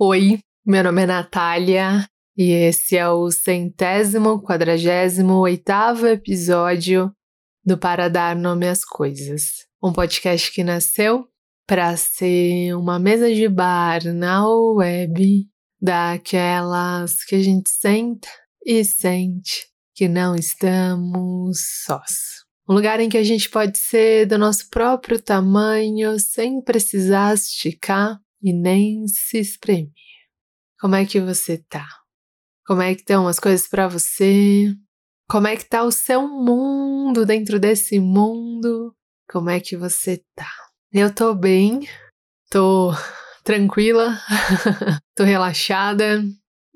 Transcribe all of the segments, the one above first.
Oi, meu nome é Natália e esse é o centésimo quadragésimo oitavo episódio do Para Dar Nome às Coisas, um podcast que nasceu para ser uma mesa de bar na web daquelas que a gente senta e sente que não estamos sós. Um lugar em que a gente pode ser do nosso próprio tamanho sem precisar esticar e nem se espremer. Como é que você tá? Como é que estão as coisas para você? Como é que tá o seu mundo dentro desse mundo? Como é que você tá? Eu tô bem, tô tranquila, tô relaxada.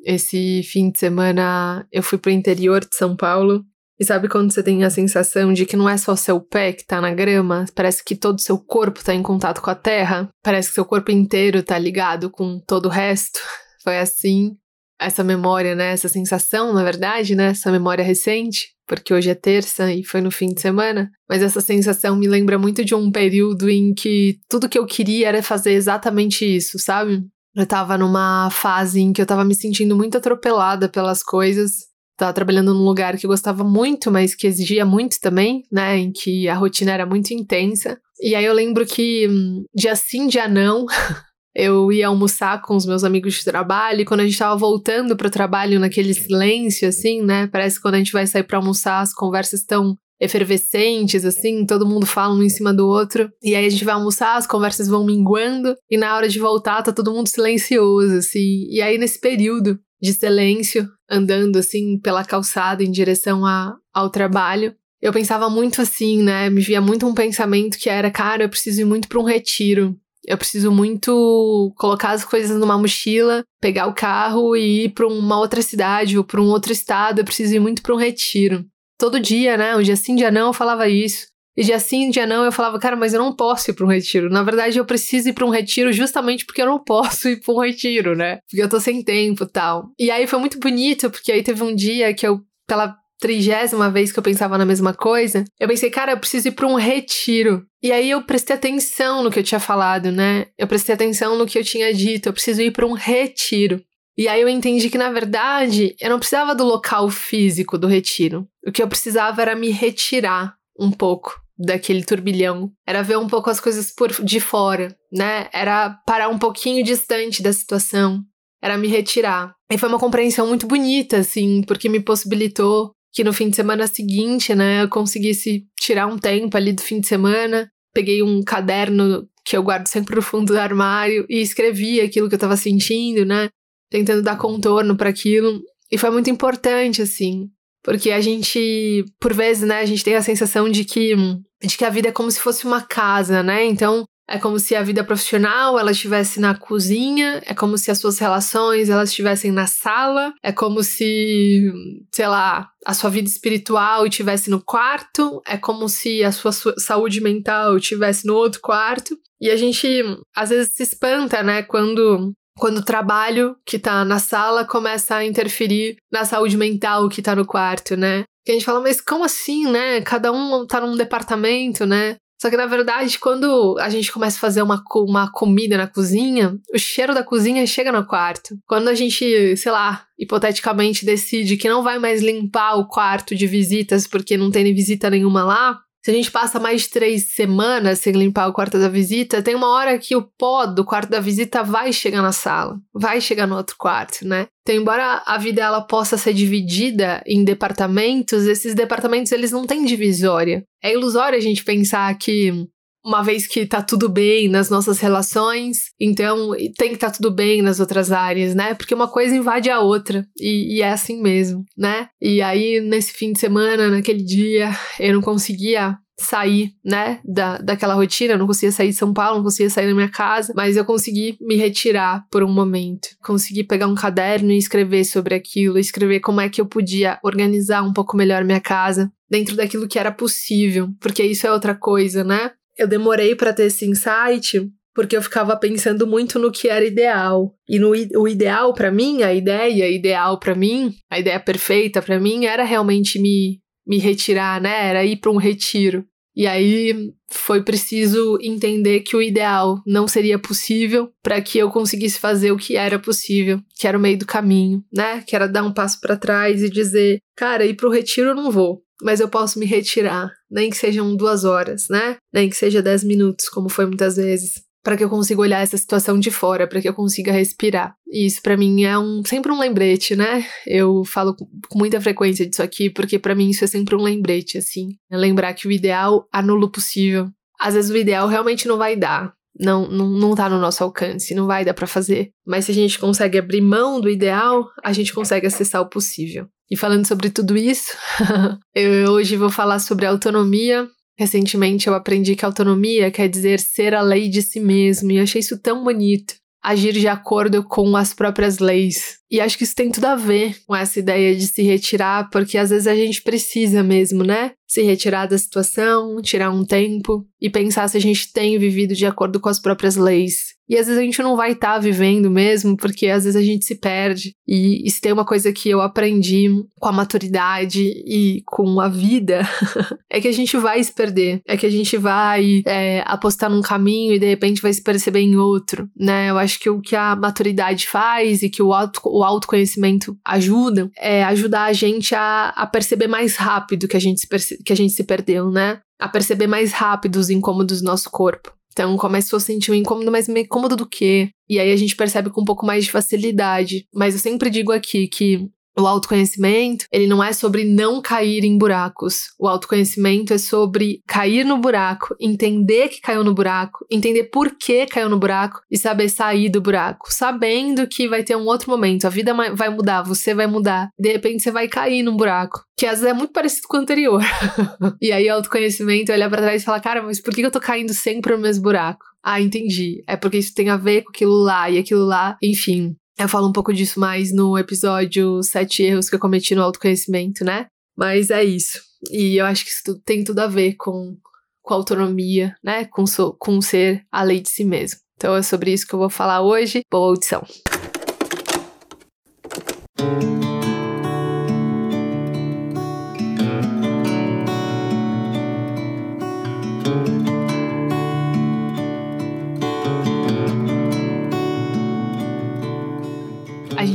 Esse fim de semana eu fui pro interior de São Paulo e sabe quando você tem a sensação de que não é só seu pé que tá na grama? Parece que todo o seu corpo tá em contato com a terra? Parece que seu corpo inteiro tá ligado com todo o resto? Foi assim. Essa memória, né? Essa sensação, na verdade, né? Essa memória recente, porque hoje é terça e foi no fim de semana. Mas essa sensação me lembra muito de um período em que tudo que eu queria era fazer exatamente isso, sabe? Eu tava numa fase em que eu tava me sentindo muito atropelada pelas coisas Tava trabalhando num lugar que eu gostava muito, mas que exigia muito também, né? Em que a rotina era muito intensa. E aí eu lembro que dia sim, dia não, eu ia almoçar com os meus amigos de trabalho, e quando a gente tava voltando pro trabalho naquele silêncio, assim, né? Parece que quando a gente vai sair para almoçar, as conversas estão efervescentes, assim, todo mundo fala um em cima do outro. E aí a gente vai almoçar, as conversas vão minguando, e na hora de voltar tá todo mundo silencioso, assim. E aí nesse período de silêncio, andando assim pela calçada em direção a, ao trabalho. Eu pensava muito assim, né? Me via muito um pensamento que era, cara, eu preciso ir muito para um retiro. Eu preciso muito colocar as coisas numa mochila, pegar o carro e ir para uma outra cidade ou para um outro estado. Eu preciso ir muito para um retiro. Todo dia, né? Um dia sim, dia não, eu falava isso. E dia sim, dia não, eu falava, cara, mas eu não posso ir para um retiro. Na verdade, eu preciso ir para um retiro justamente porque eu não posso ir para um retiro, né? Porque eu tô sem tempo e tal. E aí foi muito bonito, porque aí teve um dia que eu, pela trigésima vez que eu pensava na mesma coisa, eu pensei, cara, eu preciso ir para um retiro. E aí eu prestei atenção no que eu tinha falado, né? Eu prestei atenção no que eu tinha dito, eu preciso ir para um retiro. E aí eu entendi que, na verdade, eu não precisava do local físico do retiro. O que eu precisava era me retirar um pouco daquele turbilhão. Era ver um pouco as coisas por de fora, né? Era parar um pouquinho distante da situação. Era me retirar. E foi uma compreensão muito bonita, assim, porque me possibilitou que no fim de semana seguinte, né, eu conseguisse tirar um tempo ali do fim de semana. Peguei um caderno que eu guardo sempre no fundo do armário e escrevi aquilo que eu tava sentindo, né? Tentando dar contorno para aquilo. E foi muito importante, assim, porque a gente, por vezes, né, a gente tem a sensação de que, de que a vida é como se fosse uma casa, né? Então, é como se a vida profissional ela estivesse na cozinha, é como se as suas relações elas estivessem na sala, é como se, sei lá, a sua vida espiritual estivesse no quarto, é como se a sua saúde mental estivesse no outro quarto. E a gente às vezes se espanta, né, quando quando o trabalho que tá na sala começa a interferir na saúde mental que tá no quarto, né? Que a gente fala, mas como assim, né? Cada um tá num departamento, né? Só que na verdade, quando a gente começa a fazer uma, uma comida na cozinha, o cheiro da cozinha chega no quarto. Quando a gente, sei lá, hipoteticamente decide que não vai mais limpar o quarto de visitas porque não tem visita nenhuma lá, se a gente passa mais de três semanas sem limpar o quarto da visita, tem uma hora que o pó do quarto da visita vai chegar na sala, vai chegar no outro quarto, né? Então, embora a vida ela possa ser dividida em departamentos, esses departamentos eles não têm divisória. É ilusório a gente pensar que uma vez que tá tudo bem nas nossas relações, então tem que estar tá tudo bem nas outras áreas, né? Porque uma coisa invade a outra, e, e, é assim mesmo, né? E aí, nesse fim de semana, naquele dia, eu não conseguia sair, né, da, daquela rotina, eu não conseguia sair de São Paulo, não conseguia sair da minha casa, mas eu consegui me retirar por um momento. Consegui pegar um caderno e escrever sobre aquilo, escrever como é que eu podia organizar um pouco melhor minha casa dentro daquilo que era possível, porque isso é outra coisa, né? Eu demorei para ter esse insight porque eu ficava pensando muito no que era ideal. E no o ideal para mim, a ideia ideal para mim, a ideia perfeita para mim era realmente me me retirar, né? Era ir para um retiro. E aí foi preciso entender que o ideal não seria possível para que eu conseguisse fazer o que era possível, que era o meio do caminho, né? Que era dar um passo para trás e dizer, cara, ir pro retiro eu não vou, mas eu posso me retirar, nem que sejam duas horas, né? Nem que seja dez minutos, como foi muitas vezes para que eu consiga olhar essa situação de fora, para que eu consiga respirar. E isso para mim é um sempre um lembrete, né? Eu falo com muita frequência disso aqui, porque para mim isso é sempre um lembrete assim, é lembrar que o ideal anula o possível. Às vezes o ideal realmente não vai dar, não, não, não tá no nosso alcance, não vai dar para fazer. Mas se a gente consegue abrir mão do ideal, a gente consegue acessar o possível. E falando sobre tudo isso, eu hoje vou falar sobre autonomia Recentemente eu aprendi que autonomia quer dizer ser a lei de si mesmo e achei isso tão bonito. Agir de acordo com as próprias leis. E acho que isso tem tudo a ver com essa ideia de se retirar, porque às vezes a gente precisa mesmo, né? Se retirar da situação, tirar um tempo e pensar se a gente tem vivido de acordo com as próprias leis. E às vezes a gente não vai estar tá vivendo mesmo, porque às vezes a gente se perde. E, se tem uma coisa que eu aprendi com a maturidade e com a vida, é que a gente vai se perder. É que a gente vai é, apostar num caminho e de repente vai se perceber em outro, né? Eu acho que o que a maturidade faz e que o, auto, o autoconhecimento ajuda é ajudar a gente a, a perceber mais rápido que a, gente se que a gente se perdeu, né? A perceber mais rápido os incômodos do nosso corpo. Então começou a sentir um incômodo, mas meio incômodo do quê? E aí a gente percebe com um pouco mais de facilidade. Mas eu sempre digo aqui que o autoconhecimento, ele não é sobre não cair em buracos. O autoconhecimento é sobre cair no buraco, entender que caiu no buraco, entender por que caiu no buraco e saber sair do buraco, sabendo que vai ter um outro momento, a vida vai mudar, você vai mudar, de repente você vai cair num buraco, que às vezes é muito parecido com o anterior. e aí o autoconhecimento olha para trás e fala: "Cara, mas por que eu tô caindo sempre no mesmo buraco?" Ah, entendi. É porque isso tem a ver com aquilo lá e aquilo lá, enfim. Eu falo um pouco disso mais no episódio Sete Erros que eu cometi no autoconhecimento, né? Mas é isso. E eu acho que isso tem tudo a ver com, com autonomia, né? Com, so, com ser a lei de si mesmo. Então é sobre isso que eu vou falar hoje. Boa audição.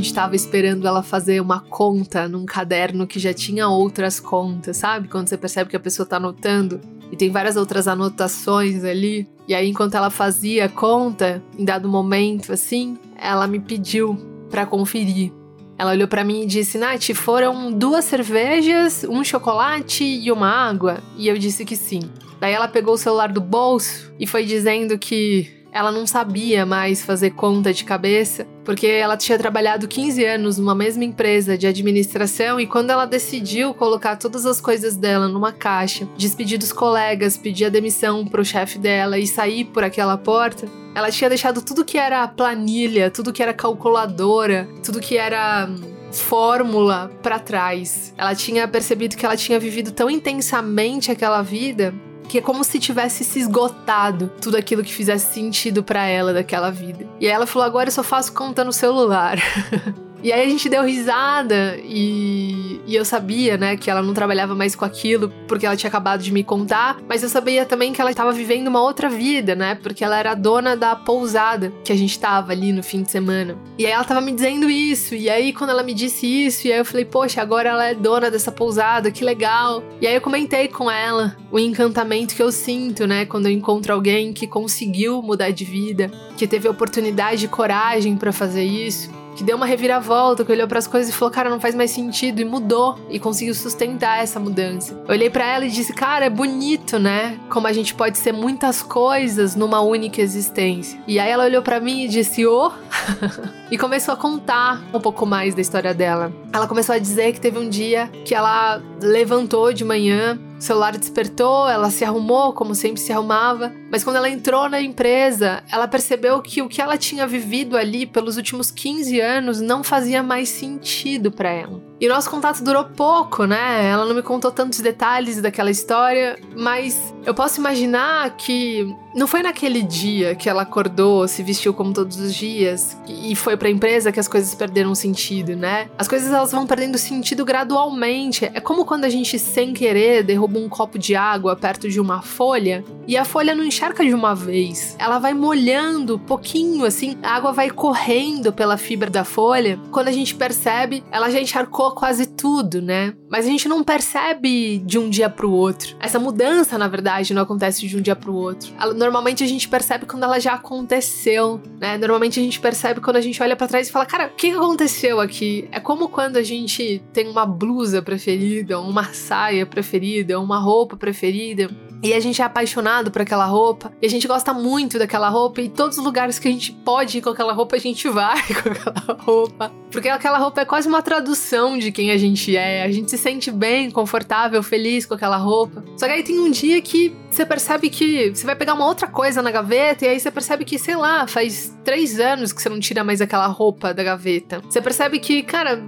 Estava esperando ela fazer uma conta num caderno que já tinha outras contas, sabe? Quando você percebe que a pessoa tá anotando e tem várias outras anotações ali. E aí, enquanto ela fazia conta, em dado momento assim, ela me pediu para conferir. Ela olhou para mim e disse: Nath, foram duas cervejas, um chocolate e uma água? E eu disse que sim. Daí ela pegou o celular do bolso e foi dizendo que ela não sabia mais fazer conta de cabeça, porque ela tinha trabalhado 15 anos numa mesma empresa de administração e quando ela decidiu colocar todas as coisas dela numa caixa, despedir dos colegas, pedir a demissão pro chefe dela e sair por aquela porta, ela tinha deixado tudo que era planilha, tudo que era calculadora, tudo que era hum, fórmula para trás. Ela tinha percebido que ela tinha vivido tão intensamente aquela vida que é como se tivesse se esgotado tudo aquilo que fizesse sentido para ela daquela vida. E aí ela falou: agora eu só faço conta no celular. E aí a gente deu risada e, e, eu sabia, né, que ela não trabalhava mais com aquilo porque ela tinha acabado de me contar, mas eu sabia também que ela estava vivendo uma outra vida, né, porque ela era dona da pousada que a gente tava ali no fim de semana. E aí ela tava me dizendo isso, e aí quando ela me disse isso, e aí eu falei, poxa, agora ela é dona dessa pousada, que legal. E aí eu comentei com ela o encantamento que eu sinto, né, quando eu encontro alguém que conseguiu mudar de vida, que teve oportunidade e coragem para fazer isso que deu uma reviravolta, que olhou para as coisas e falou: "Cara, não faz mais sentido" e mudou e conseguiu sustentar essa mudança. Eu olhei para ela e disse: "Cara, é bonito, né? Como a gente pode ser muitas coisas numa única existência". E aí ela olhou para mim e disse: "Oh". e começou a contar um pouco mais da história dela. Ela começou a dizer que teve um dia que ela levantou de manhã o celular despertou, ela se arrumou como sempre se arrumava, mas quando ela entrou na empresa, ela percebeu que o que ela tinha vivido ali pelos últimos 15 anos não fazia mais sentido para ela. E nosso contato durou pouco, né? Ela não me contou tantos detalhes daquela história, mas eu posso imaginar que não foi naquele dia que ela acordou, se vestiu como todos os dias e foi para a empresa que as coisas perderam sentido, né? As coisas elas vão perdendo sentido gradualmente. É como quando a gente sem querer derruba derruba um copo de água perto de uma folha e a folha não encharca de uma vez. Ela vai molhando pouquinho assim, a água vai correndo pela fibra da folha. Quando a gente percebe, ela já encharcou quase tudo, né? Mas a gente não percebe de um dia para o outro. Essa mudança, na verdade, não acontece de um dia para o outro. Normalmente a gente percebe quando ela já aconteceu, né? Normalmente a gente percebe quando a gente olha para trás e fala, cara, o que aconteceu aqui? É como quando a gente tem uma blusa preferida, uma saia preferida, uma roupa preferida e a gente é apaixonado por aquela roupa, e a gente gosta muito daquela roupa, e todos os lugares que a gente pode ir com aquela roupa, a gente vai com aquela roupa. Porque aquela roupa é quase uma tradução de quem a gente é. A gente se sente bem, confortável, feliz com aquela roupa. Só que aí tem um dia que você percebe que você vai pegar uma outra coisa na gaveta, e aí você percebe que, sei lá, faz três anos que você não tira mais aquela roupa da gaveta. Você percebe que, cara,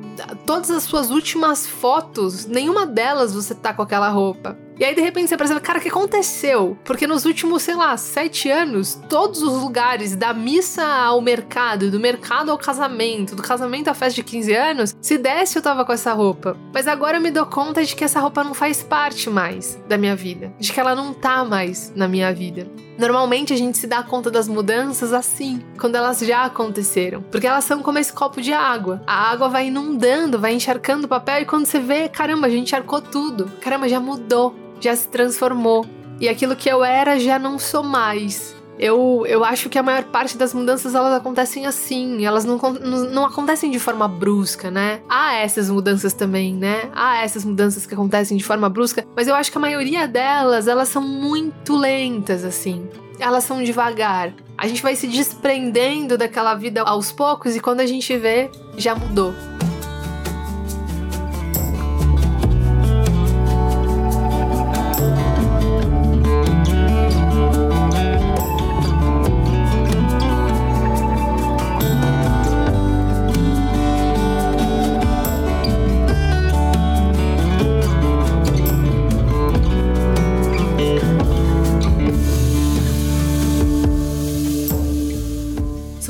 todas as suas últimas fotos, nenhuma delas você tá com aquela roupa. E aí, de repente, você percebe, cara, o que aconteceu? Porque nos últimos, sei lá, sete anos, todos os lugares, da missa ao mercado, do mercado ao casamento, do casamento à festa de 15 anos, se desse eu tava com essa roupa. Mas agora eu me dou conta de que essa roupa não faz parte mais da minha vida, de que ela não tá mais na minha vida. Normalmente a gente se dá conta das mudanças assim, quando elas já aconteceram, porque elas são como esse copo de água. A água vai inundando, vai encharcando o papel e quando você vê, caramba, a gente encharcou tudo. Caramba, já mudou já se transformou. E aquilo que eu era já não sou mais. Eu, eu acho que a maior parte das mudanças elas acontecem assim, elas não, não, não, acontecem de forma brusca, né? Há essas mudanças também, né? Há essas mudanças que acontecem de forma brusca, mas eu acho que a maioria delas, elas são muito lentas, assim. Elas são devagar. A gente vai se desprendendo daquela vida aos poucos e quando a gente vê, já mudou.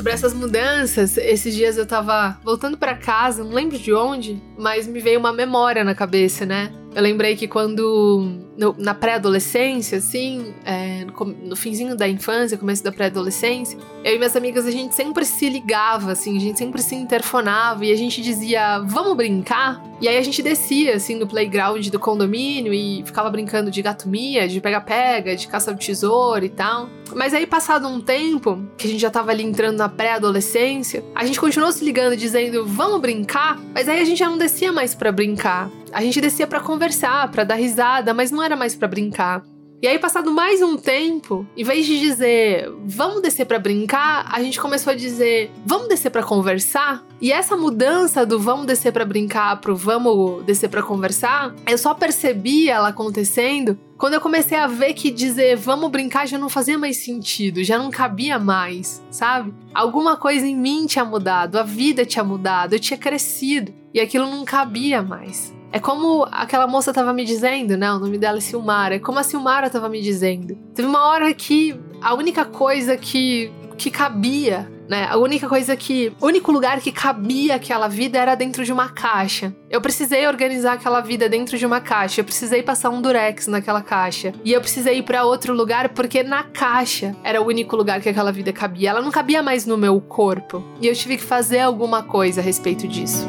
Essas mudanças, esses dias eu tava voltando para casa, não lembro de onde, mas me veio uma memória na cabeça, né? Eu lembrei que quando, no, na pré-adolescência, assim, é, no, no, finzinho da infância, começo da pré-adolescência, eu e minhas amigas, a gente sempre se ligava, assim, a gente sempre se interfonava e a gente dizia, vamos brincar? E aí a gente descia, assim, no playground do condomínio e ficava brincando de gato-mia, de pega-pega, de caça ao tesouro e tal. Mas aí, passado um tempo, que a gente já tava ali entrando na pré-adolescência, a gente continuou se ligando, dizendo, vamos brincar? Mas aí a gente já não descia mais para brincar. A gente descia para conversar, para dar risada, mas não era mais para brincar. E aí, passado mais um tempo, em vez de dizer vamos descer para brincar, a gente começou a dizer vamos descer para conversar. E essa mudança do vamos descer para brincar pro vamos descer para conversar, eu só percebi ela acontecendo quando eu comecei a ver que dizer vamos brincar já não fazia mais sentido, já não cabia mais, sabe? Alguma coisa em mim tinha mudado, a vida tinha mudado, eu tinha crescido e aquilo não cabia mais. É como aquela moça tava me dizendo, né? O nome dela é Silmara. É como a Silmara tava me dizendo. Teve uma hora que a única coisa que, que cabia né? A única coisa que. O único lugar que cabia aquela vida era dentro de uma caixa. Eu precisei organizar aquela vida dentro de uma caixa. Eu precisei passar um durex naquela caixa. E eu precisei ir para outro lugar porque na caixa era o único lugar que aquela vida cabia. Ela não cabia mais no meu corpo. E eu tive que fazer alguma coisa a respeito disso.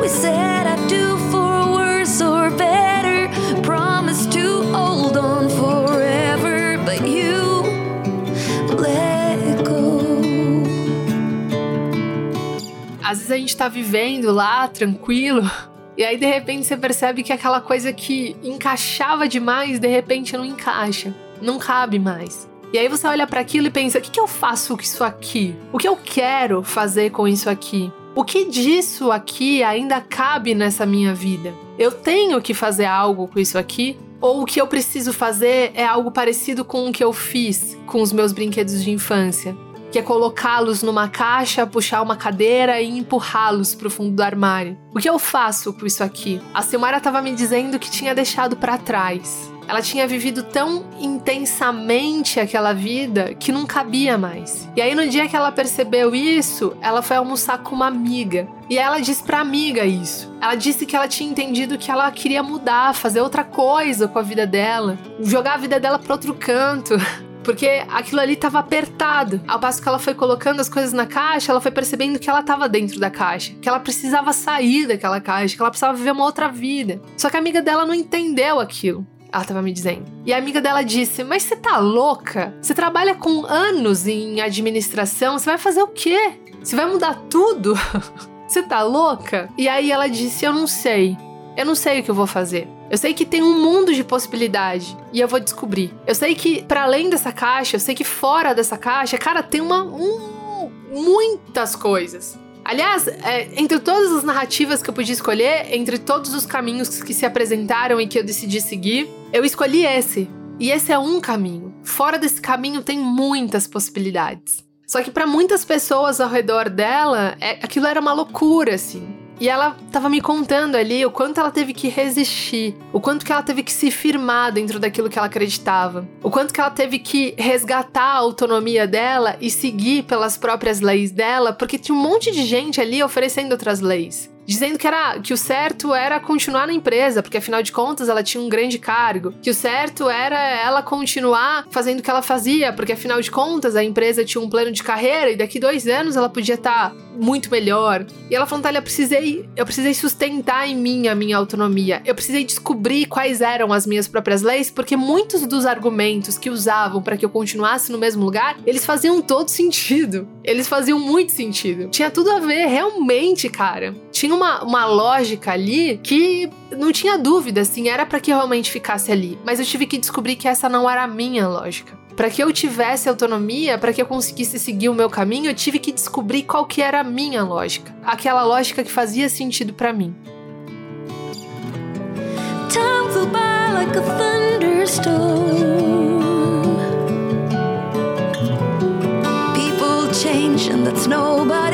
We Às vezes a gente tá vivendo lá, tranquilo, e aí de repente você percebe que aquela coisa que encaixava demais, de repente não encaixa, não cabe mais. E aí você olha para aquilo e pensa: o que, que eu faço com isso aqui? O que eu quero fazer com isso aqui? O que disso aqui ainda cabe nessa minha vida? Eu tenho que fazer algo com isso aqui? Ou o que eu preciso fazer é algo parecido com o que eu fiz com os meus brinquedos de infância? Que é colocá-los numa caixa, puxar uma cadeira e empurrá-los para o fundo do armário. O que eu faço com isso aqui? A Silmara estava me dizendo que tinha deixado para trás. Ela tinha vivido tão intensamente aquela vida que não cabia mais. E aí, no dia que ela percebeu isso, ela foi almoçar com uma amiga. E ela disse pra amiga isso. Ela disse que ela tinha entendido que ela queria mudar, fazer outra coisa com a vida dela, jogar a vida dela pra outro canto. porque aquilo ali estava apertado. Ao passo que ela foi colocando as coisas na caixa, ela foi percebendo que ela estava dentro da caixa, que ela precisava sair daquela caixa, que ela precisava viver uma outra vida. Só que a amiga dela não entendeu aquilo. Ela tava me dizendo. E a amiga dela disse: Mas você tá louca? Você trabalha com anos em administração, você vai fazer o quê? Você vai mudar tudo? Você tá louca? E aí ela disse: Eu não sei. Eu não sei o que eu vou fazer. Eu sei que tem um mundo de possibilidade e eu vou descobrir. Eu sei que para além dessa caixa, eu sei que fora dessa caixa, cara, tem uma um, muitas coisas. Aliás, é, entre todas as narrativas que eu podia escolher, entre todos os caminhos que se apresentaram e que eu decidi seguir, eu escolhi esse. E esse é um caminho. Fora desse caminho tem muitas possibilidades. Só que para muitas pessoas ao redor dela, é, aquilo era uma loucura, assim. E ela tava me contando ali o quanto ela teve que resistir, o quanto que ela teve que se firmar dentro daquilo que ela acreditava, o quanto que ela teve que resgatar a autonomia dela e seguir pelas próprias leis dela, porque tinha um monte de gente ali oferecendo outras leis dizendo que era que o certo era continuar na empresa, porque afinal de contas ela tinha um grande cargo, que o certo era ela continuar fazendo o que ela fazia, porque afinal de contas a empresa tinha um plano de carreira e daqui dois anos ela podia estar tá muito melhor. E ela falou, Natália, eu precisei, eu precisei sustentar em mim a minha autonomia. Eu precisei descobrir quais eram as minhas próprias leis, porque muitos dos argumentos que usavam para que eu continuasse no mesmo lugar, eles faziam todo sentido. Eles faziam muito sentido. Tinha tudo a ver, realmente, cara. Tinha uma, uma lógica ali que não tinha dúvida, assim, era para que realmente ficasse ali. Mas eu tive que descobrir que essa não era a minha lógica. Para que eu tivesse autonomia, para que eu conseguisse seguir o meu caminho, eu tive que descobrir qual que era a minha lógica, aquela lógica que fazia sentido para mim. Time flew by like a thunderstorm. People change and that's nobody's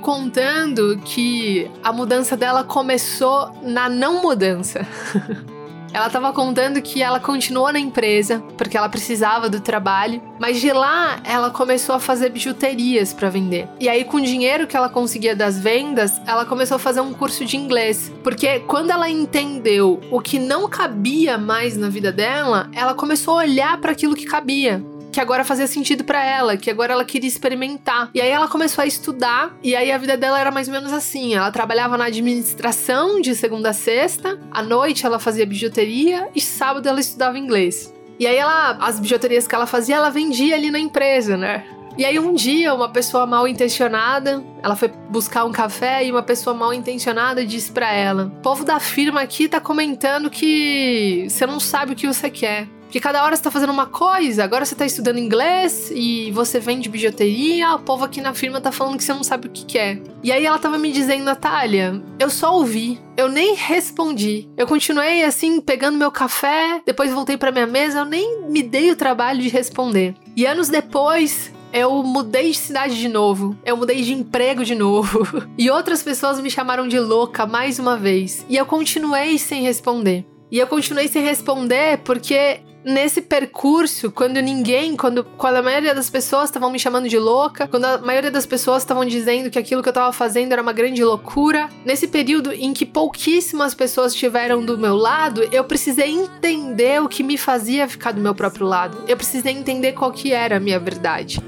contando que a mudança dela começou na não mudança. Ela estava contando que ela continuou na empresa porque ela precisava do trabalho, mas de lá ela começou a fazer bijuterias para vender. E aí com o dinheiro que ela conseguia das vendas, ela começou a fazer um curso de inglês, porque quando ela entendeu o que não cabia mais na vida dela, ela começou a olhar para aquilo que cabia que agora fazia sentido para ela, que agora ela queria experimentar. E aí ela começou a estudar, e aí a vida dela era mais ou menos assim: ela trabalhava na administração de segunda a sexta, à noite ela fazia bijuteria e sábado ela estudava inglês. E aí ela, as bijuterias que ela fazia, ela vendia ali na empresa, né? E aí um dia uma pessoa mal intencionada, ela foi buscar um café e uma pessoa mal intencionada disse para ela: "O povo da firma aqui tá comentando que você não sabe o que você quer. Porque cada hora você tá fazendo uma coisa, agora você tá estudando inglês e você vende bijuteria, o povo aqui na firma tá falando que você não sabe o que. É. E aí ela tava me dizendo, Natália, eu só ouvi, eu nem respondi. Eu continuei assim, pegando meu café, depois voltei para minha mesa, eu nem me dei o trabalho de responder. E anos depois, eu mudei de cidade de novo, eu mudei de emprego de novo, e outras pessoas me chamaram de louca mais uma vez, e eu continuei sem responder. E eu continuei sem responder porque nesse percurso, quando ninguém, quando, quando a maioria das pessoas estavam me chamando de louca, quando a maioria das pessoas estavam dizendo que aquilo que eu estava fazendo era uma grande loucura, nesse período em que pouquíssimas pessoas estiveram do meu lado, eu precisei entender o que me fazia ficar do meu próprio lado. Eu precisei entender qual que era a minha verdade.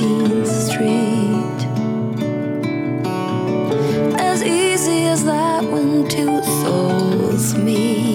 Go. We met over coffee on 17th Street. as easy as that when two souls meet.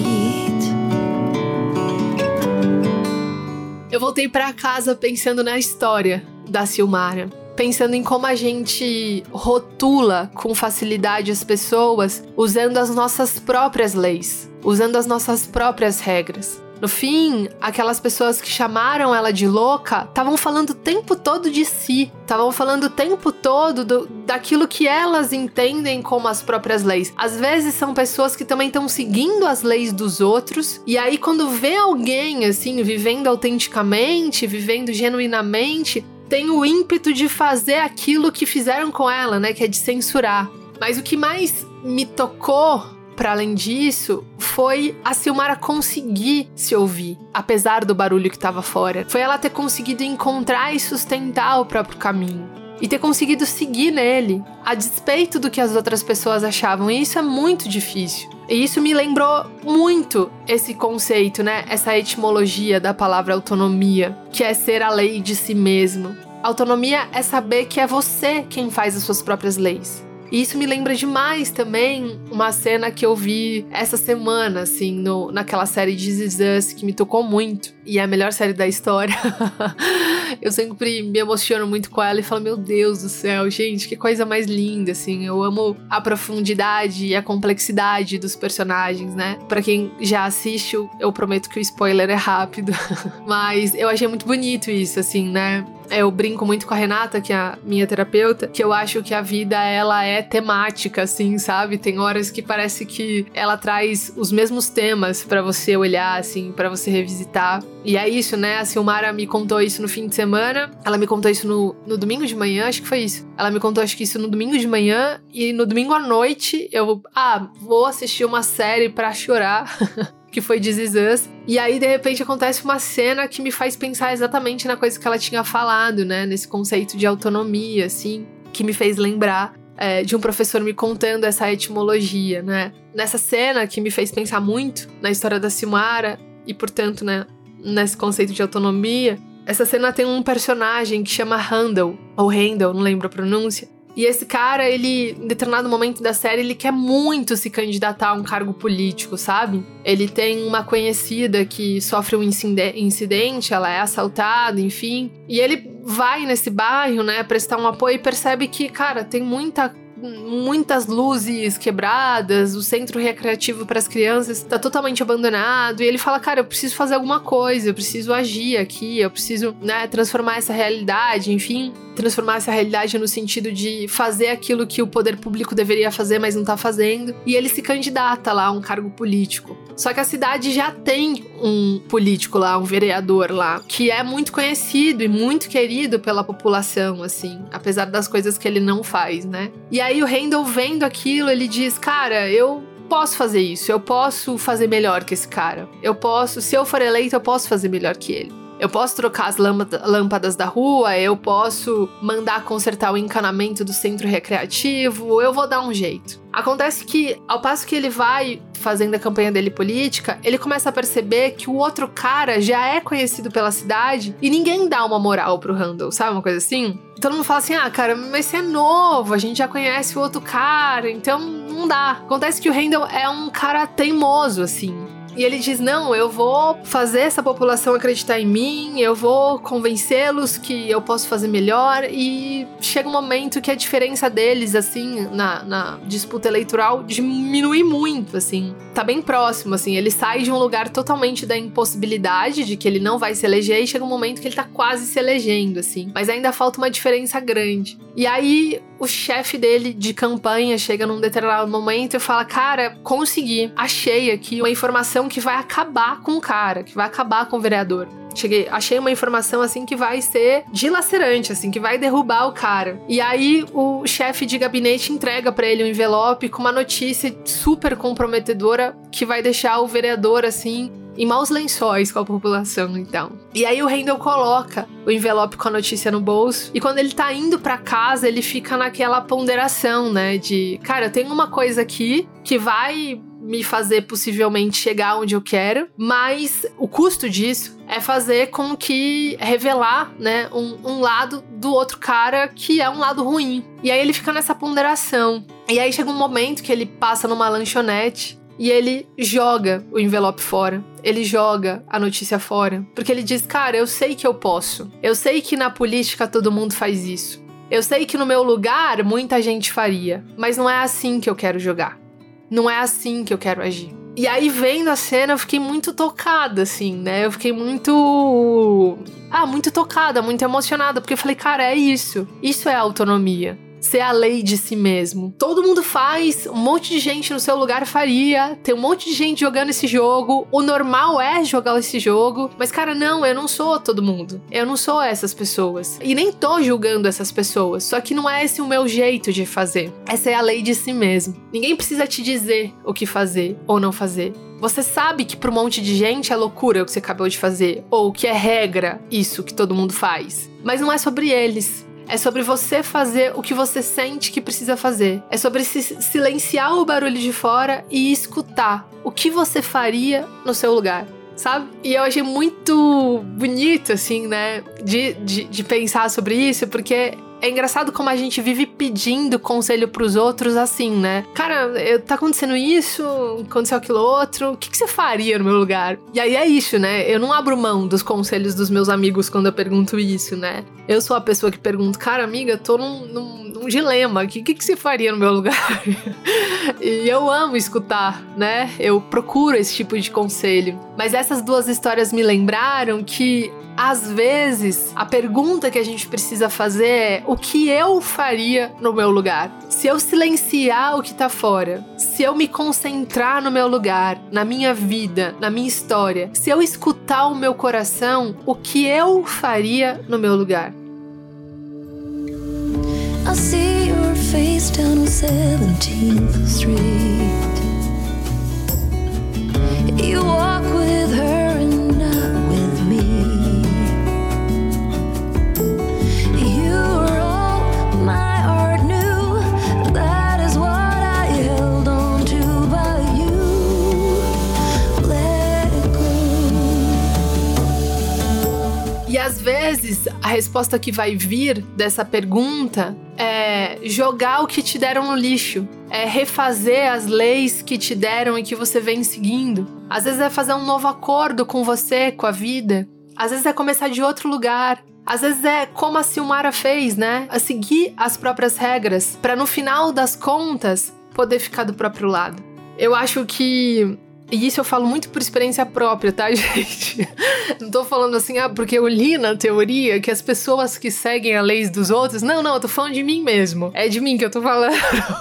Eu voltei para casa pensando na história da Silmara. pensando em como a gente rotula com facilidade as pessoas usando as nossas próprias leis, usando as nossas próprias regras. No fim, aquelas pessoas que chamaram ela de louca estavam falando o tempo todo de si, estavam falando o tempo todo do, daquilo que elas entendem como as próprias leis. Às vezes são pessoas que também estão seguindo as leis dos outros, e aí quando vê alguém assim vivendo autenticamente, vivendo genuinamente, tem o ímpeto de fazer aquilo que fizeram com ela, né, que é de censurar. Mas o que mais me tocou para além disso, foi a Silmara conseguir se ouvir, apesar do barulho que estava fora. Foi ela ter conseguido encontrar e sustentar o próprio caminho. E ter conseguido seguir nele, a despeito do que as outras pessoas achavam. E isso é muito difícil. E isso me lembrou muito esse conceito, né? Essa etimologia da palavra autonomia, que é ser a lei de si mesmo. Autonomia é saber que é você quem faz as suas próprias leis. E isso me lembra demais também uma cena que eu vi essa semana, assim, no, naquela série This Is Us, que me tocou muito. E é a melhor série da história. eu sempre me emociono muito com ela e falo, meu Deus do céu, gente, que coisa mais linda, assim. Eu amo a profundidade e a complexidade dos personagens, né? Para quem já assiste, eu prometo que o spoiler é rápido. Mas eu achei muito bonito isso, assim, né? Eu brinco muito com a Renata, que é a minha terapeuta, que eu acho que a vida ela é temática, assim, sabe? Tem horas que parece que ela traz os mesmos temas para você olhar, assim, para você revisitar. E é isso, né? A Silmara me contou isso no fim de semana. Ela me contou isso no, no domingo de manhã, acho que foi isso. Ela me contou, acho que isso no domingo de manhã. E no domingo à noite, eu, ah, vou assistir uma série para chorar. que foi This Is Us. E aí, de repente, acontece uma cena que me faz pensar exatamente na coisa que ela tinha falado, né? Nesse conceito de autonomia, assim, que me fez lembrar é, de um professor me contando essa etimologia, né? Nessa cena que me fez pensar muito na história da Silmara e, portanto, né, nesse conceito de autonomia, essa cena tem um personagem que chama Handel, ou Handel, não lembro a pronúncia, e esse cara, ele, em determinado momento da série, ele quer muito se candidatar a um cargo político, sabe? Ele tem uma conhecida que sofre um incidente, ela é assaltada, enfim. E ele vai nesse bairro, né, prestar um apoio e percebe que, cara, tem muita muitas luzes quebradas, o centro recreativo para as crianças está totalmente abandonado. E ele fala: Cara, eu preciso fazer alguma coisa, eu preciso agir aqui, eu preciso né, transformar essa realidade, enfim, transformar essa realidade no sentido de fazer aquilo que o poder público deveria fazer, mas não está fazendo. E ele se candidata lá a um cargo político. Só que a cidade já tem um político lá, um vereador lá, que é muito conhecido e muito querido pela população, assim, apesar das coisas que ele não faz, né? E aí o Randall vendo aquilo, ele diz: Cara, eu posso fazer isso, eu posso fazer melhor que esse cara. Eu posso, se eu for eleito, eu posso fazer melhor que ele. Eu posso trocar as lâmpadas da rua, eu posso mandar consertar o encanamento do centro recreativo, eu vou dar um jeito. Acontece que, ao passo que ele vai fazendo a campanha dele política, ele começa a perceber que o outro cara já é conhecido pela cidade e ninguém dá uma moral pro Randall, sabe? Uma coisa assim. Todo mundo fala assim: ah, cara, mas você é novo, a gente já conhece o outro cara, então não dá. Acontece que o Randall é um cara teimoso, assim. E ele diz: Não, eu vou fazer essa população acreditar em mim, eu vou convencê-los que eu posso fazer melhor. E chega um momento que a diferença deles, assim, na, na disputa eleitoral, diminui muito, assim. Tá bem próximo, assim. Ele sai de um lugar totalmente da impossibilidade de que ele não vai se eleger, e chega um momento que ele tá quase se elegendo, assim. Mas ainda falta uma diferença grande. E aí o chefe dele de campanha chega num determinado momento e fala: Cara, consegui, achei aqui uma informação que vai acabar com o cara, que vai acabar com o vereador. Cheguei, achei uma informação assim que vai ser dilacerante, assim, que vai derrubar o cara. E aí o chefe de gabinete entrega para ele um envelope com uma notícia super comprometedora que vai deixar o vereador assim em maus lençóis com a população, então. E aí o Randall coloca o envelope com a notícia no bolso e quando ele tá indo para casa, ele fica naquela ponderação, né, de, cara, eu tenho uma coisa aqui que vai me fazer possivelmente chegar onde eu quero, mas o custo disso é fazer com que revelar, né, um, um, lado do outro cara que é um lado ruim. E aí ele fica nessa ponderação. E aí chega um momento que ele passa numa lanchonete e ele joga o envelope fora. Ele joga a notícia fora. Porque ele diz: Cara, eu sei que eu posso. Eu sei que na política todo mundo faz isso. Eu sei que no meu lugar muita gente faria, mas não é assim que eu quero jogar. Não é assim que eu quero agir. E aí, vendo a cena, eu fiquei muito tocada, assim, né? Eu fiquei muito. Ah, muito tocada, muito emocionada, porque eu falei, cara, é isso. Isso é autonomia ser a lei de si mesmo. Todo mundo faz, um monte de gente no seu lugar faria, tem um monte de gente jogando esse jogo. O normal é jogar esse jogo, mas cara, não, eu não sou todo mundo. Eu não sou essas pessoas. E nem tô julgando essas pessoas, só que não é esse o meu jeito de fazer. Essa é a lei de si mesmo. Ninguém precisa te dizer o que fazer ou não fazer. Você sabe que para um monte de gente é loucura o que você acabou de fazer, ou que é regra isso que todo mundo faz. Mas não é sobre eles. É sobre você fazer o que você sente que precisa fazer. É sobre silenciar o barulho de fora e escutar o que você faria no seu lugar sabe? E eu achei muito bonito, assim, né, de, de, de, pensar sobre isso, porque é engraçado como a gente vive pedindo conselho pros outros assim, né? Cara, tá acontecendo isso, aconteceu aquilo outro, o que, que, você faria no meu lugar? E aí é isso, né? Eu não abro mão dos conselhos dos meus amigos quando eu pergunto isso, né? Eu sou a pessoa que pergunta, cara, amiga, tô num, num, num dilema, o que, que, que você faria no meu lugar? e eu amo escutar, né? Eu procuro esse tipo de conselho. Mas essas duas histórias me lembraram que às vezes, a pergunta que a gente precisa fazer é: o que eu faria no meu lugar? Se eu silenciar o que tá fora, se eu me concentrar no meu lugar, na minha vida, na minha história, se eu escutar o meu coração, o que eu faria no meu lugar? I see your face down on 17th Street. You walk with her a resposta que vai vir dessa pergunta é jogar o que te deram no lixo, é refazer as leis que te deram e que você vem seguindo. Às vezes é fazer um novo acordo com você, com a vida. Às vezes é começar de outro lugar. Às vezes é como a Silmara fez, né? A seguir as próprias regras, para no final das contas poder ficar do próprio lado. Eu acho que e isso eu falo muito por experiência própria, tá, gente? Não tô falando assim, ah, porque eu li na teoria que as pessoas que seguem a lei dos outros. Não, não, eu tô falando de mim mesmo. É de mim que eu tô falando.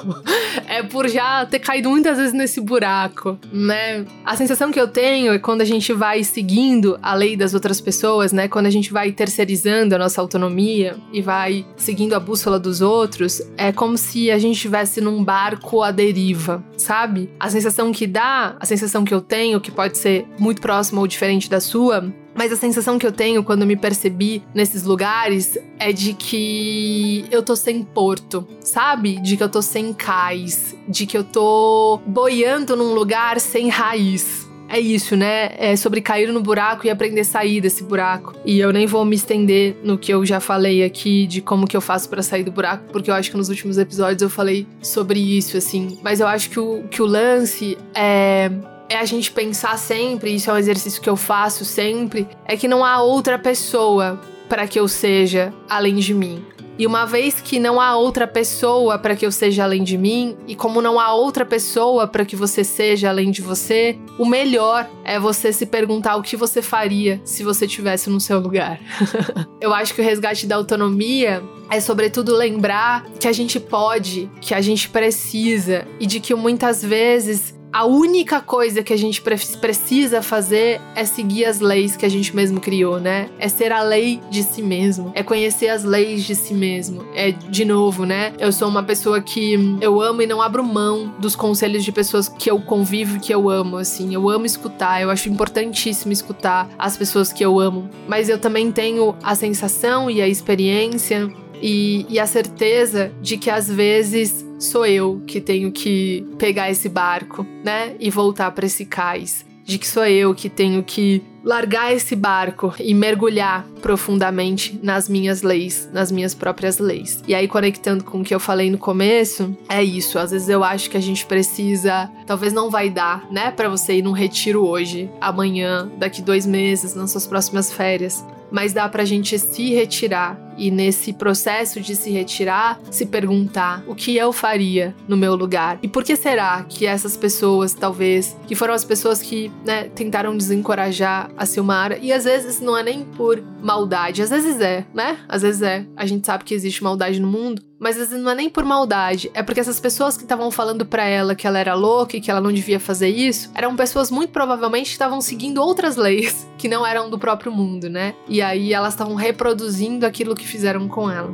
é por já ter caído muitas vezes nesse buraco, né? A sensação que eu tenho é quando a gente vai seguindo a lei das outras pessoas, né? Quando a gente vai terceirizando a nossa autonomia e vai seguindo a bússola dos outros, é como se a gente estivesse num barco à deriva, sabe? A sensação que dá, a sensação sensação que eu tenho, que pode ser muito próxima ou diferente da sua, mas a sensação que eu tenho quando me percebi nesses lugares é de que eu tô sem porto, sabe? De que eu tô sem cais, de que eu tô boiando num lugar sem raiz. É isso, né? É sobre cair no buraco e aprender a sair desse buraco. E eu nem vou me estender no que eu já falei aqui de como que eu faço para sair do buraco, porque eu acho que nos últimos episódios eu falei sobre isso, assim. Mas eu acho que o, que o lance é é a gente pensar sempre, isso é um exercício que eu faço sempre, é que não há outra pessoa para que eu seja além de mim. E uma vez que não há outra pessoa para que eu seja além de mim, e como não há outra pessoa para que você seja além de você, o melhor é você se perguntar o que você faria se você tivesse no seu lugar. eu acho que o resgate da autonomia é sobretudo lembrar que a gente pode, que a gente precisa e de que muitas vezes a única coisa que a gente precisa fazer é seguir as leis que a gente mesmo criou, né? É ser a lei de si mesmo, é conhecer as leis de si mesmo. É de novo, né? Eu sou uma pessoa que eu amo e não abro mão dos conselhos de pessoas que eu convivo e que eu amo, assim. Eu amo escutar, eu acho importantíssimo escutar as pessoas que eu amo, mas eu também tenho a sensação e a experiência e, e a certeza de que às vezes sou eu que tenho que pegar esse barco, né? E voltar para esse cais. De que sou eu que tenho que largar esse barco e mergulhar profundamente nas minhas leis, nas minhas próprias leis. E aí, conectando com o que eu falei no começo, é isso. Às vezes eu acho que a gente precisa. Talvez não vai dar, né, para você ir num retiro hoje, amanhã, daqui dois meses, nas suas próximas férias. Mas dá pra gente se retirar e nesse processo de se retirar, se perguntar o que eu faria no meu lugar e por que será que essas pessoas, talvez, que foram as pessoas que né, tentaram desencorajar a Silmara, e às vezes não é nem por maldade, às vezes é, né? Às vezes é. A gente sabe que existe maldade no mundo, mas às vezes não é nem por maldade, é porque essas pessoas que estavam falando para ela que ela era louca e que ela não devia fazer isso, eram pessoas muito provavelmente que estavam seguindo outras leis que não eram do próprio mundo, né? E aí elas estavam reproduzindo aquilo que fizeram com ela.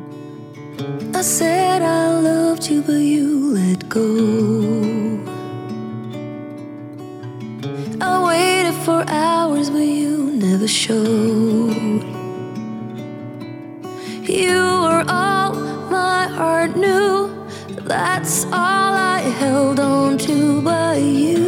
I said I loved you, but you let go. I waited for hours, but you never showed. You were all my heart knew. That's all I held on to, but you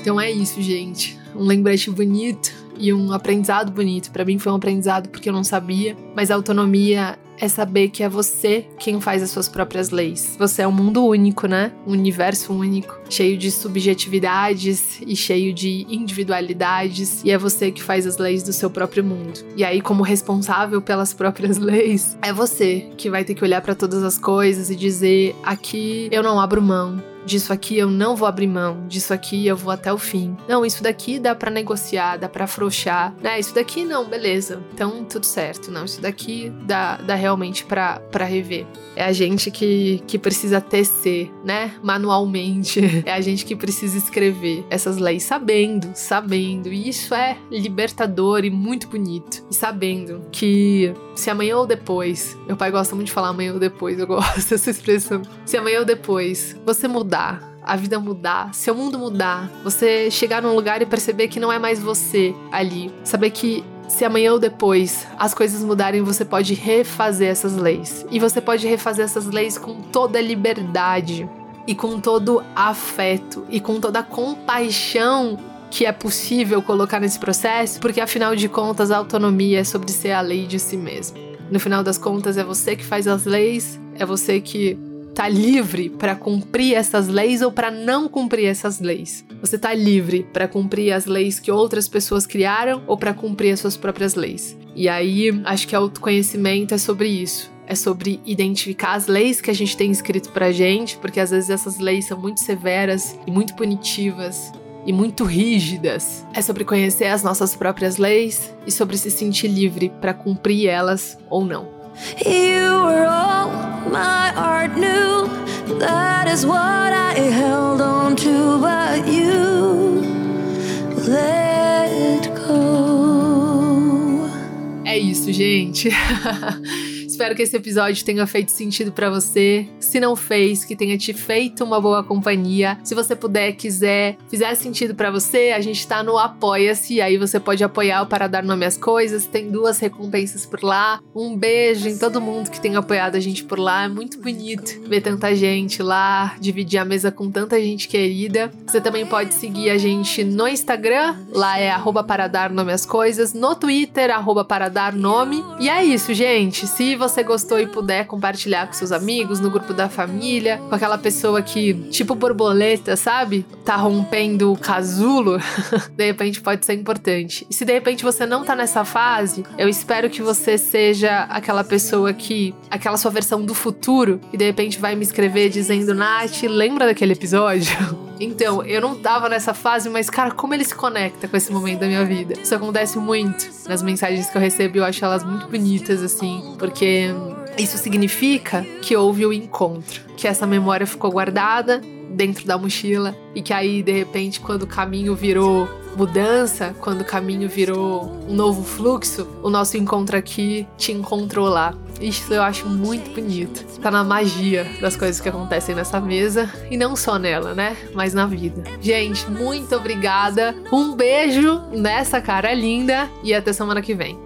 Então é isso, gente. Um lembrete bonito e um aprendizado bonito. Para mim foi um aprendizado porque eu não sabia, mas a autonomia é saber que é você quem faz as suas próprias leis. Você é um mundo único, né? Um universo único, cheio de subjetividades e cheio de individualidades, e é você que faz as leis do seu próprio mundo. E aí, como responsável pelas próprias leis, é você que vai ter que olhar para todas as coisas e dizer: aqui eu não abro mão, disso aqui eu não vou abrir mão, disso aqui eu vou até o fim. Não, isso daqui dá para negociar, dá para afrouxar, né? Isso daqui não, beleza. Então tudo certo. Não, isso daqui dá, dá realmente para rever. É a gente que, que precisa tecer, né? Manualmente. É a gente que precisa escrever essas leis sabendo, sabendo. E isso é libertador e muito bonito. E sabendo que se amanhã ou depois, meu pai gosta muito de falar amanhã ou depois, eu gosto dessa expressão. Se amanhã ou depois você mudar, a vida mudar, seu mundo mudar, você chegar num lugar e perceber que não é mais você ali, saber que se amanhã ou depois as coisas mudarem, você pode refazer essas leis. E você pode refazer essas leis com toda liberdade e com todo afeto e com toda a compaixão que é possível colocar nesse processo, porque afinal de contas a autonomia é sobre ser a lei de si mesmo. No final das contas é você que faz as leis, é você que tá livre para cumprir essas leis ou para não cumprir essas leis. Você tá livre para cumprir as leis que outras pessoas criaram ou para cumprir as suas próprias leis. E aí, acho que autoconhecimento é sobre isso. É sobre identificar as leis que a gente tem escrito pra gente, porque às vezes essas leis são muito severas e muito punitivas e muito rígidas. É sobre conhecer as nossas próprias leis e sobre se sentir livre para cumprir elas ou não. You were all my heart knew. That is what I held on to, but you let go. É isso, gente. Espero que esse episódio tenha feito sentido para você. Se não fez, que tenha te feito uma boa companhia. Se você puder, quiser, fizer sentido para você, a gente tá no Apoia-se. Aí você pode apoiar Para Dar Nome às Coisas. Tem duas recompensas por lá. Um beijo em todo mundo que tem apoiado a gente por lá. É muito bonito ver tanta gente lá, dividir a mesa com tanta gente querida. Você também pode seguir a gente no Instagram. Lá é arroba para dar nome às coisas. No Twitter, arroba para dar nome. E é isso, gente. Se você você gostou e puder compartilhar com seus amigos, no grupo da família, com aquela pessoa que, tipo borboleta, sabe? Tá rompendo o casulo, de repente pode ser importante. E se de repente você não tá nessa fase, eu espero que você seja aquela pessoa que, aquela sua versão do futuro, e de repente vai me escrever dizendo: Nath, lembra daquele episódio? Então, eu não tava nessa fase, mas, cara, como ele se conecta com esse momento da minha vida? Isso acontece muito nas mensagens que eu recebo eu acho elas muito bonitas, assim, porque isso significa que houve o encontro, que essa memória ficou guardada dentro da mochila e que aí, de repente, quando o caminho virou mudança, quando o caminho virou um novo fluxo, o nosso encontro aqui te encontrou lá. Isso eu acho muito bonito. Tá na magia das coisas que acontecem nessa mesa e não só nela, né? Mas na vida. Gente, muito obrigada. Um beijo nessa cara linda e até semana que vem.